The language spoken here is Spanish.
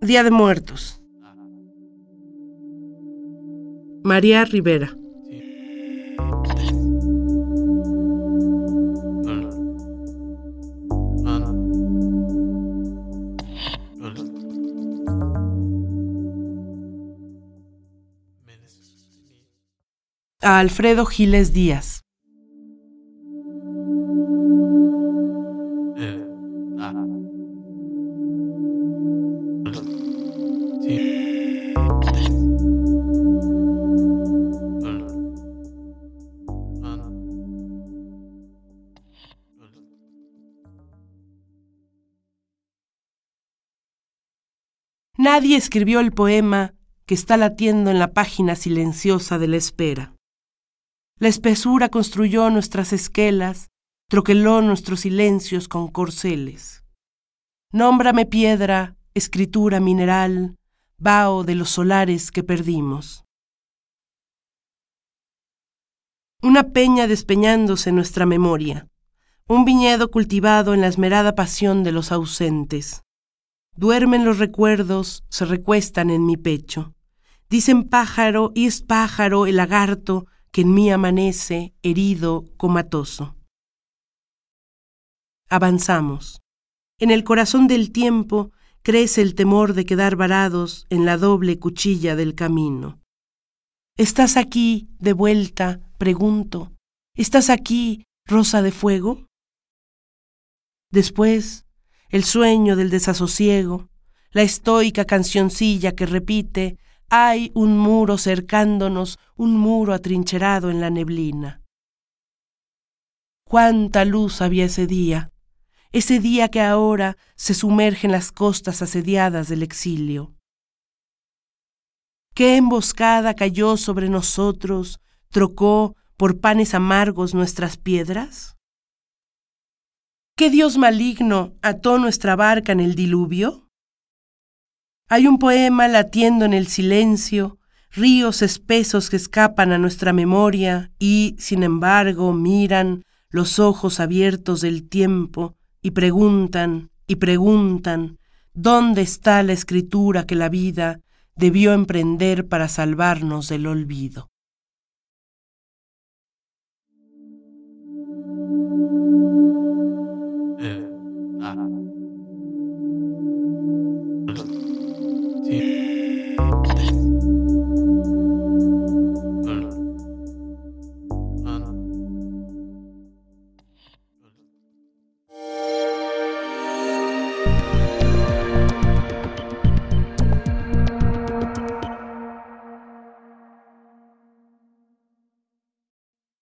Día de Muertos. María Rivera. A Alfredo Giles Díaz. Nadie escribió el poema que está latiendo en la página silenciosa de la espera. La espesura construyó nuestras esquelas, troqueló nuestros silencios con corceles. Nómbrame piedra, escritura mineral, vaho de los solares que perdimos. Una peña despeñándose en nuestra memoria, un viñedo cultivado en la esmerada pasión de los ausentes. Duermen los recuerdos, se recuestan en mi pecho. Dicen pájaro y es pájaro el lagarto que en mí amanece, herido, comatoso. Avanzamos. En el corazón del tiempo crece el temor de quedar varados en la doble cuchilla del camino. ¿Estás aquí, de vuelta? pregunto. ¿Estás aquí, rosa de fuego? Después, el sueño del desasosiego, la estoica cancioncilla que repite, hay un muro cercándonos, un muro atrincherado en la neblina. Cuánta luz había ese día, ese día que ahora se sumerge en las costas asediadas del exilio. ¿Qué emboscada cayó sobre nosotros, trocó por panes amargos nuestras piedras? ¿Qué Dios maligno ató nuestra barca en el diluvio? Hay un poema latiendo en el silencio, ríos espesos que escapan a nuestra memoria y, sin embargo, miran los ojos abiertos del tiempo y preguntan y preguntan dónde está la escritura que la vida debió emprender para salvarnos del olvido.